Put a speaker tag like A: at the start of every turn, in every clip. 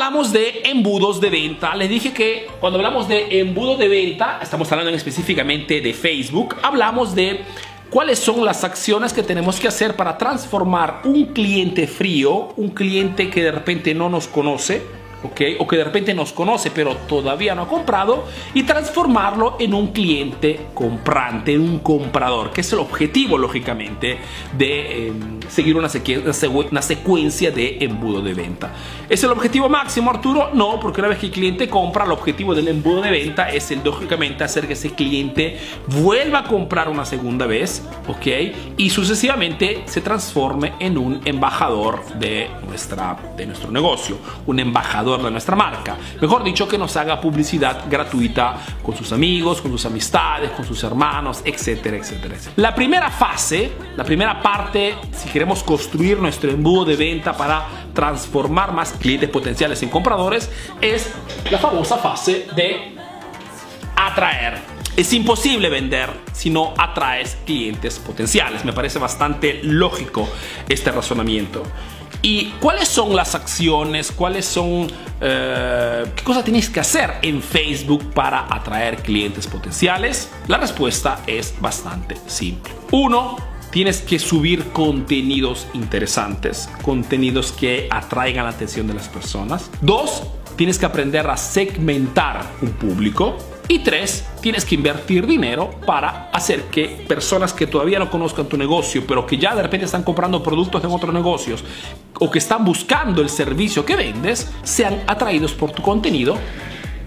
A: hablamos de embudos de venta. Les dije que cuando hablamos de embudo de venta, estamos hablando específicamente de Facebook, hablamos de cuáles son las acciones que tenemos que hacer para transformar un cliente frío, un cliente que de repente no nos conoce, o que de repente nos conoce pero todavía no ha comprado y transformarlo en un cliente comprante, en un comprador, que es el objetivo lógicamente de em, seguir una, una secuencia de embudo de venta. ¿Es el objetivo máximo Arturo? No, porque una vez que el cliente compra, el objetivo del embudo de venta es el, lógicamente hacer que ese cliente vuelva a comprar una segunda vez, ¿ok? Y sucesivamente se transforme en un embajador de, nuestra, de nuestro negocio, un embajador de nuestra marca. Mejor dicho, que nos haga publicidad gratuita con sus amigos, con sus amistades, con sus hermanos, etcétera, etcétera, La primera fase, la primera parte, si queremos construir nuestro embudo de venta para transformar más clientes potenciales en compradores, es la famosa fase de atraer. Es imposible vender si no atraes clientes potenciales. Me parece bastante lógico este razonamiento. ¿Y cuáles son las acciones? ¿Cuáles son... Eh, ¿Qué cosas tienes que hacer en Facebook para atraer clientes potenciales? La respuesta es bastante simple. Uno, tienes que subir contenidos interesantes, contenidos que atraigan la atención de las personas. Dos, tienes que aprender a segmentar un público. Y tres, tienes que invertir dinero para hacer que personas que todavía no conozcan tu negocio, pero que ya de repente están comprando productos en otros negocios o que están buscando el servicio que vendes, sean atraídos por tu contenido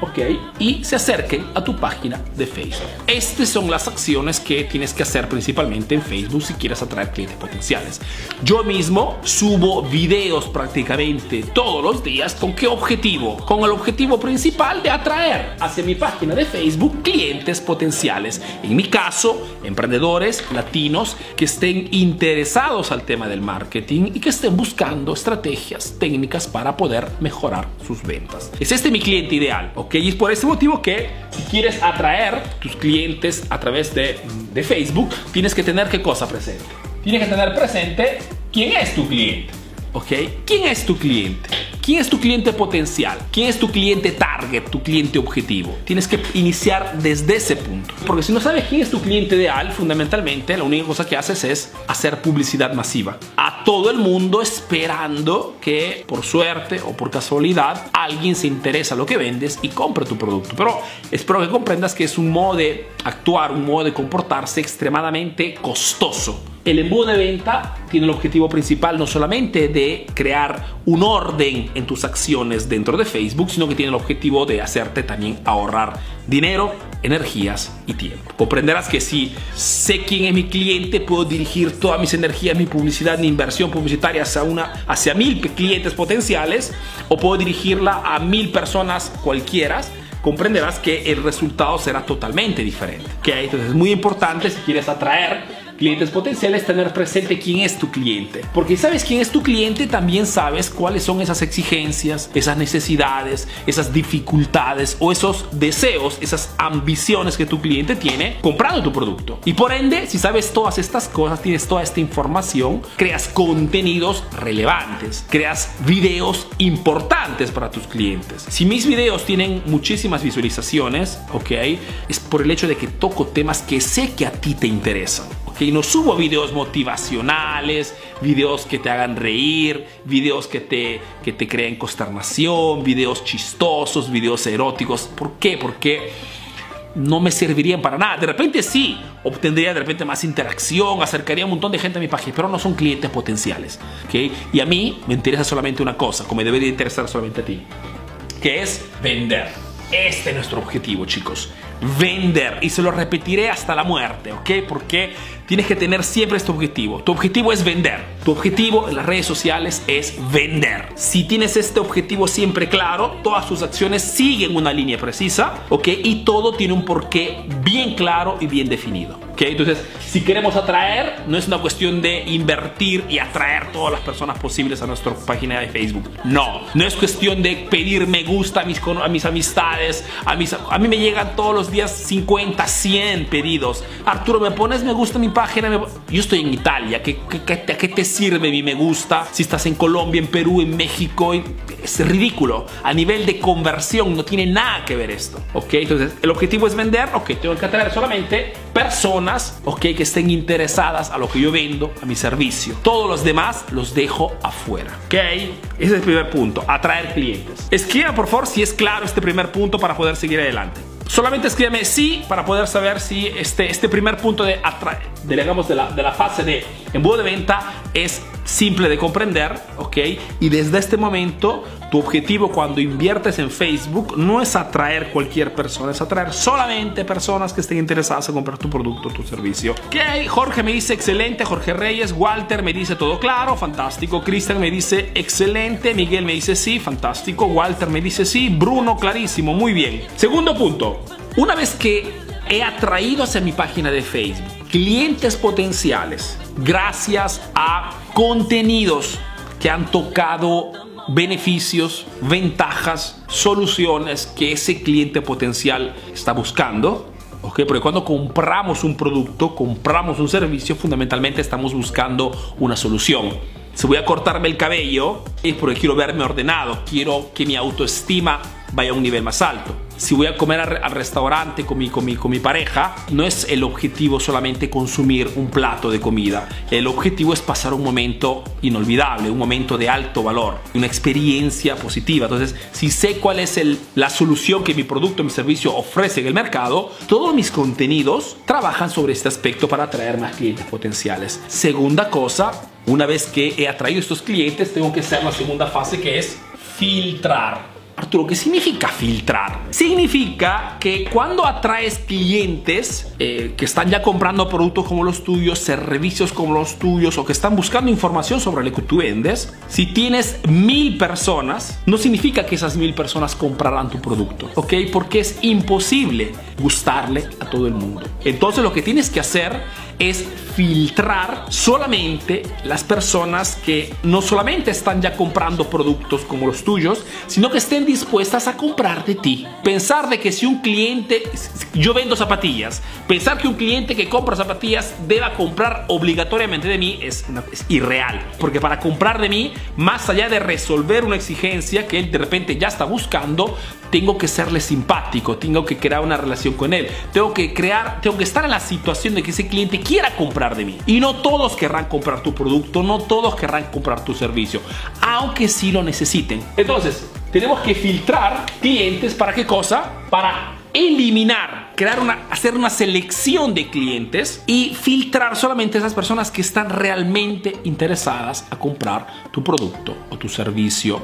A: ¿ok? Y se acerquen a tu página de Facebook. Estas son las acciones que tienes que hacer principalmente en Facebook si quieres atraer clientes potenciales. Yo mismo subo videos prácticamente todos los días. ¿Con qué objetivo? Con el objetivo principal de atraer hacia mi página de Facebook clientes potenciales. En mi caso, emprendedores latinos que estén interesados al tema del marketing y que estén buscando estrategias técnicas para poder mejorar sus ventas. Es este mi cliente ideal, y es por ese motivo que si quieres atraer tus clientes a través de, de Facebook, tienes que tener qué cosa presente. Tienes que tener presente quién es tu cliente. ¿Ok? ¿Quién es tu cliente? ¿Quién es tu cliente potencial? ¿Quién es tu cliente target, tu cliente objetivo? Tienes que iniciar desde ese punto. Porque si no sabes quién es tu cliente ideal, fundamentalmente la única cosa que haces es hacer publicidad masiva. A todo el mundo esperando que por suerte o por casualidad alguien se interesa lo que vendes y compre tu producto. Pero espero que comprendas que es un modo de actuar, un modo de comportarse extremadamente costoso el embudo de venta tiene el objetivo principal no solamente de crear un orden en tus acciones dentro de Facebook, sino que tiene el objetivo de hacerte también ahorrar dinero, energías y tiempo. Comprenderás que si sé quién es mi cliente, puedo dirigir todas mis energías, mi publicidad, mi inversión publicitaria hacia, una, hacia mil clientes potenciales o puedo dirigirla a mil personas cualquiera comprenderás que el resultado será totalmente diferente. Entonces es muy importante si quieres atraer clientes potenciales, tener presente quién es tu cliente. Porque sabes quién es tu cliente, también sabes cuáles son esas exigencias, esas necesidades, esas dificultades o esos deseos, esas ambiciones que tu cliente tiene comprando tu producto. Y por ende, si sabes todas estas cosas, tienes toda esta información, creas contenidos relevantes, creas videos importantes para tus clientes. Si mis videos tienen muchísimas visualizaciones, ok, es por el hecho de que toco temas que sé que a ti te interesan que no subo videos motivacionales, videos que te hagan reír, videos que te, que te creen consternación, videos chistosos, videos eróticos. ¿Por qué? Porque no me servirían para nada. De repente sí, obtendría de repente más interacción, acercaría un montón de gente a mi página, pero no son clientes potenciales. ¿okay? Y a mí me interesa solamente una cosa, como me debería interesar solamente a ti, que es vender. Este es nuestro objetivo, chicos. Vender. Y se lo repetiré hasta la muerte, ¿ok? Porque tienes que tener siempre este objetivo. Tu objetivo es vender. Tu objetivo en las redes sociales es vender. Si tienes este objetivo siempre claro, todas tus acciones siguen una línea precisa, ¿ok? Y todo tiene un porqué bien claro y bien definido. ¿ok? Entonces, si queremos atraer, no es una cuestión de invertir y atraer todas las personas posibles a nuestra página de Facebook. No, no es cuestión de pedir me gusta a mis, a mis amistades, a, mis, a mí me llegan todos los días 50, 100 pedidos. Arturo, ¿me pones me gusta a mi página, yo estoy en Italia, ¿qué, qué, qué te sirve mi me gusta si estás en Colombia, en Perú, en México? Es ridículo. A nivel de conversión no tiene nada que ver esto, ¿ok? Entonces, el objetivo es vender, ok, tengo que atraer solamente personas, ok, que estén interesadas a lo que yo vendo, a mi servicio. Todos los demás los dejo afuera, ok? Ese es el primer punto, atraer clientes. Escriban por favor si es claro este primer punto para poder seguir adelante. Solamente escríbeme sí para poder saber si este, este primer punto de, de, digamos, de, la, de la fase de embudo de venta es simple de comprender, ¿ok? Y desde este momento, tu objetivo cuando inviertes en Facebook no es atraer cualquier persona, es atraer solamente personas que estén interesadas en comprar tu producto, tu servicio. Ok, Jorge me dice excelente, Jorge Reyes, Walter me dice todo claro, fantástico, Cristian me dice excelente, Miguel me dice sí, fantástico, Walter me dice sí, Bruno clarísimo, muy bien. Segundo punto, una vez que he atraído hacia mi página de Facebook clientes potenciales gracias a contenidos que han tocado beneficios, ventajas, soluciones que ese cliente potencial está buscando. ¿ok? Porque cuando compramos un producto, compramos un servicio, fundamentalmente estamos buscando una solución. Si voy a cortarme el cabello es porque quiero verme ordenado, quiero que mi autoestima vaya a un nivel más alto. Si voy a comer al restaurante con mi, con, mi, con mi pareja, no es el objetivo solamente consumir un plato de comida. El objetivo es pasar un momento inolvidable, un momento de alto valor, una experiencia positiva. Entonces, si sé cuál es el, la solución que mi producto, mi servicio ofrece en el mercado, todos mis contenidos trabajan sobre este aspecto para atraer más clientes potenciales. Segunda cosa, una vez que he atraído estos clientes, tengo que hacer la segunda fase que es filtrar. Arturo, ¿qué significa filtrar? Significa que cuando atraes clientes eh, que están ya comprando productos como los tuyos, servicios como los tuyos o que están buscando información sobre lo que tú vendes, si tienes mil personas, no significa que esas mil personas comprarán tu producto, ¿ok? Porque es imposible gustarle a todo el mundo. Entonces lo que tienes que hacer es filtrar solamente las personas que no solamente están ya comprando productos como los tuyos, sino que estén dispuestas a comprar de ti. Pensar de que si un cliente, yo vendo zapatillas, pensar que un cliente que compra zapatillas deba comprar obligatoriamente de mí es, es irreal. Porque para comprar de mí, más allá de resolver una exigencia que él de repente ya está buscando, tengo que serle simpático, tengo que crear una relación con él, tengo que crear, tengo que estar en la situación de que ese cliente quiera comprar de mí. Y no todos querrán comprar tu producto, no todos querrán comprar tu servicio, aunque sí lo necesiten. Entonces, tenemos que filtrar clientes para qué cosa? Para eliminar, crear una, hacer una selección de clientes y filtrar solamente esas personas que están realmente interesadas a comprar tu producto o tu servicio.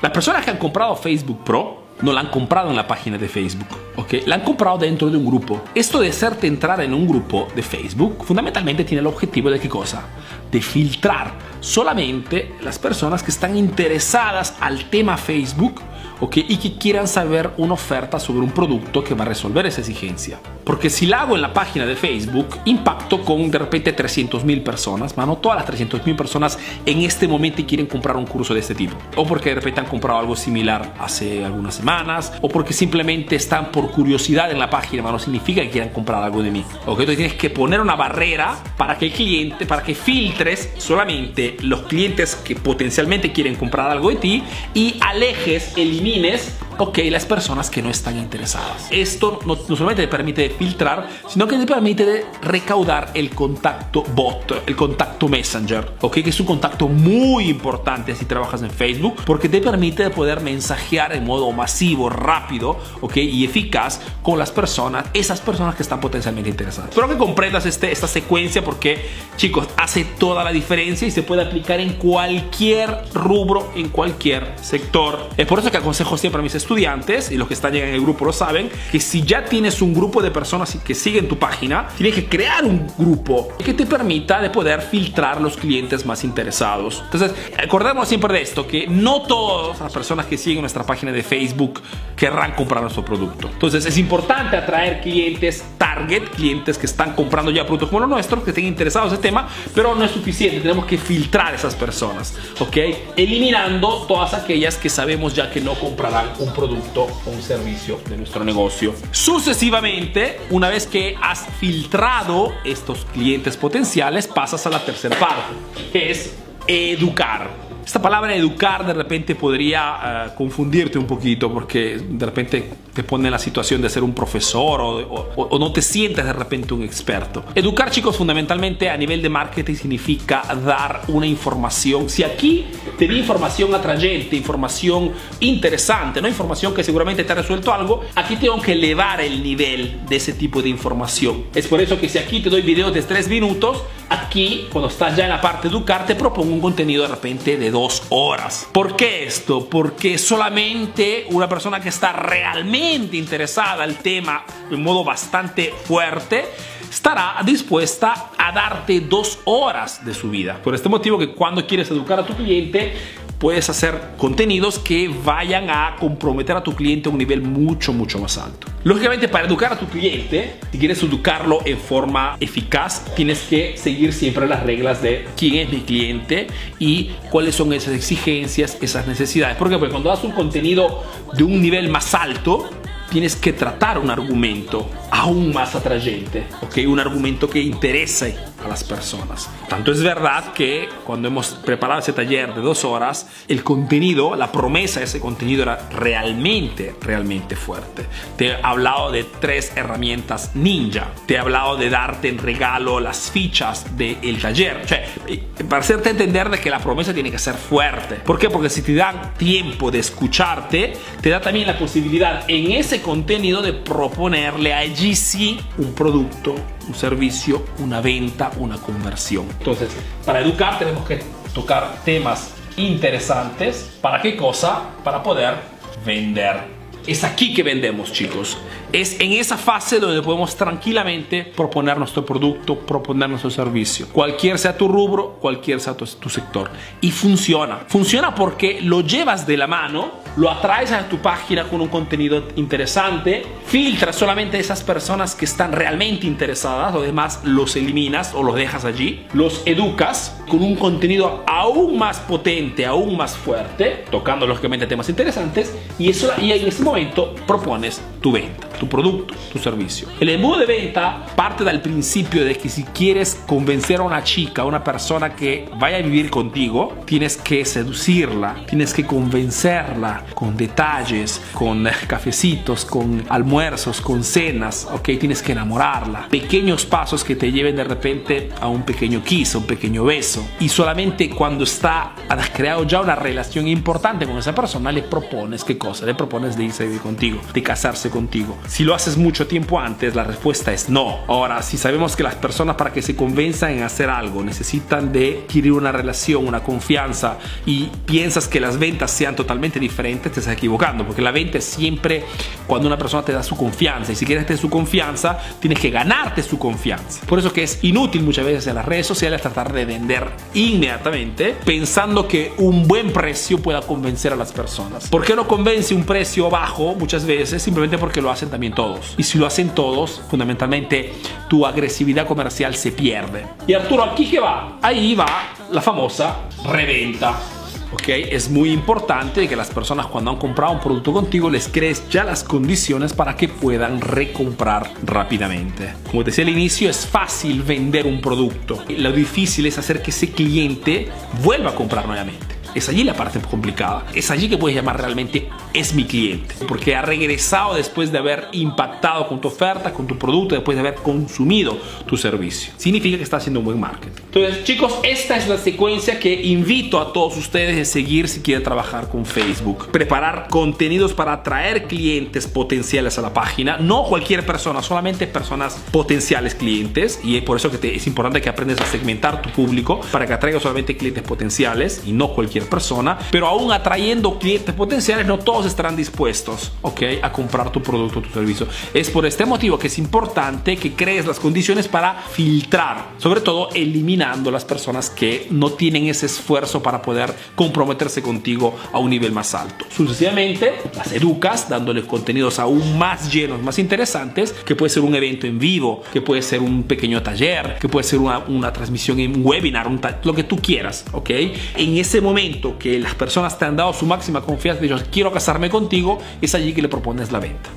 A: Las personas que han comprado Facebook Pro no la han comprado en la página de Facebook, ¿ok? La han comprado dentro de un grupo. Esto de hacerte entrar en un grupo de Facebook fundamentalmente tiene el objetivo de qué cosa? De filtrar solamente las personas que están interesadas al tema Facebook y que quieran saber una oferta sobre un producto que va a resolver esa exigencia. Porque si la hago en la página de Facebook, impacto con de repente 300 mil personas, mano, todas las 300 mil personas en este momento quieren comprar un curso de este tipo. O porque de repente han comprado algo similar hace algunas semanas, o porque simplemente están por curiosidad en la página, no significa que quieran comprar algo de mí. ¿ok? Entonces tienes que poner una barrera para que el cliente, para que filtres solamente los clientes que potencialmente quieren comprar algo de ti y alejes, elimines mil·límeters ok, las personas que no están interesadas. Esto no, solamente te permite filtrar, sino que te permite recaudar el contacto bot, el contacto messenger, ok, que es un contacto muy importante si trabajas en Facebook, porque te permite poder mensajear en modo masivo, rápido, ok, y eficaz con las personas, esas personas que están potencialmente interesadas. Espero que comprendas este, esta secuencia porque, chicos, hace toda la diferencia y se puede aplicar en cualquier rubro, en cualquier sector. Es por eso que aconsejo siempre a mis estudiantes, y los que están en el grupo lo saben, que si ya tienes un grupo de personas que siguen tu página, tienes que crear un grupo que te permita de poder filtrar los clientes más interesados. Entonces, acordemos siempre de esto, que no todas las personas que siguen nuestra página de Facebook querrán comprar nuestro producto. Entonces, es importante atraer clientes target, clientes que están comprando ya productos como los nuestros, que estén interesados en este tema, pero no es suficiente, tenemos que filtrar esas personas, ¿ok? Eliminando todas aquellas que sabemos ya que no comprarán un un producto o un servicio de nuestro negocio. Sucesivamente, una vez que has filtrado estos clientes potenciales, pasas a la tercera parte, que es educar. Esta palabra educar de repente podría uh, confundirte un poquito porque de repente te pone en la situación de ser un profesor o, o, o, no te sientes de repente un experto. Educar chicos fundamentalmente a nivel de marketing significa dar una información. Si aquí te di información atrayente, información interesante, no información que seguramente te ha resuelto algo, aquí tengo que elevar el nivel de ese tipo de información. Es por eso que si aquí te doy videos de 3 minutos, aquí cuando estás ya en la parte de educar te propongo un contenido de repente de dos horas. ¿Por qué esto? Porque solamente una persona que está realmente interesada al tema de modo bastante fuerte estará dispuesta a darte dos horas de su vida. Por este motivo que cuando quieres educar a tu cliente, puedes hacer contenidos que vayan a comprometer a tu cliente a un nivel mucho, mucho más alto. Lógicamente, para educar a tu cliente, si quieres educarlo en forma eficaz, tienes que seguir siempre las reglas de quién es mi cliente y cuáles son esas exigencias, esas necesidades. Porque cuando das un contenido de un nivel más alto, tienes que tratar un argumento aún más atrayente, ¿ok? Un argumento que interese a las personas. Tanto es verdad que cuando hemos preparado ese taller de dos horas, el contenido, la promesa de ese contenido era realmente, realmente fuerte. Te he hablado de tres herramientas ninja. Te he hablado de darte en regalo las fichas del taller. O sea, para hacerte entender de que la promesa tiene que ser fuerte. ¿Por qué? Porque si te dan tiempo de escucharte, te da también la posibilidad en ese contenido de proponerle a allí sí un producto, un servicio, una venta, una conversión. Entonces, para educar tenemos que tocar temas interesantes. ¿Para qué cosa? Para poder vender. Es aquí que vendemos, chicos. Es en esa fase donde podemos tranquilamente proponer nuestro producto, proponer nuestro servicio. Cualquier sea tu rubro, cualquier sea tu, tu, sector. Y funciona. Funciona porque lo llevas de la mano, lo atraes a tu página con un contenido interesante, filtras solamente esas personas que están realmente interesadas, los demás los eliminas o los dejas allí, los educas con un contenido aún más potente, aún más fuerte, tocando lógicamente temas interesantes, y, eso, y en momento propones tu venta, tu producto, tu servicio. El embudo de venta parte del principio de que si quieres convencer a una chica, a una persona que vaya a vivir contigo, tienes que seducirla, tienes que convencerla con detalles, con cafecitos, con almuerzos, con cenas, ok, tienes que enamorarla. Pequeños pasos que te lleven de repente a un pequeño kiss, un pequeño beso. Y solamente cuando está, has creado ya una relación importante con esa persona, le propones qué cosa, le propones de irse a vivir contigo, de casarse contigo. Si lo haces mucho tiempo antes, la respuesta es no. Ahora, si sabemos que las personas para que se convenzan en hacer algo necesitan de adquirir una relación, una confianza y piensas que las ventas sean totalmente diferentes, te estás equivocando, porque la venta es siempre cuando una persona te da su confianza y si quieres tener su confianza, tienes que ganarte su confianza. Por eso que es inútil muchas veces en las redes sociales tratar de vender inmediatamente pensando que un buen precio pueda convencer a las personas. ¿Por qué no convence un precio bajo muchas veces? Simplemente porque lo hacen también todos. Y si lo hacen todos, fundamentalmente tu agresividad comercial se pierde. Y Arturo, ¿aquí qué va? Ahí va la famosa reventa. ¿ok? Es muy importante que las personas cuando han comprado un producto contigo les crees ya las condiciones para que puedan recomprar rápidamente. Como te decía al inicio, es fácil vender un producto. Lo difícil es hacer que ese cliente vuelva a comprar nuevamente. Es allí la parte complicada. Es allí que puedes llamar realmente es mi cliente. Porque ha regresado después de haber impactado con tu oferta, con tu producto, después de haber consumido tu servicio. Significa que está haciendo un buen marketing. Entonces, chicos, esta es la secuencia que invito a todos ustedes a seguir si quieren trabajar con Facebook. Preparar contenidos para atraer clientes potenciales a la página. No cualquier persona, solamente personas potenciales clientes. Y es por eso que te, es importante que aprendas a segmentar tu público para que atraigas solamente clientes potenciales y no cualquier persona, pero aún atrayendo clientes potenciales, no todos estarán dispuestos, ¿ok? A comprar tu producto o tu servicio. Es por este motivo que es importante que crees las condiciones para filtrar, sobre todo eliminando las personas que no tienen ese esfuerzo para poder comprometerse contigo a un nivel más alto. Sucesivamente, las educas dándoles contenidos aún más llenos, más interesantes, que puede ser un evento en vivo, que puede ser un pequeño taller, que puede ser una, una transmisión en un webinar, un lo que tú quieras, ¿ok? En ese momento que las personas te han dado su máxima confianza, de ellos quiero casar
B: contigo, es allí que le propones la venta.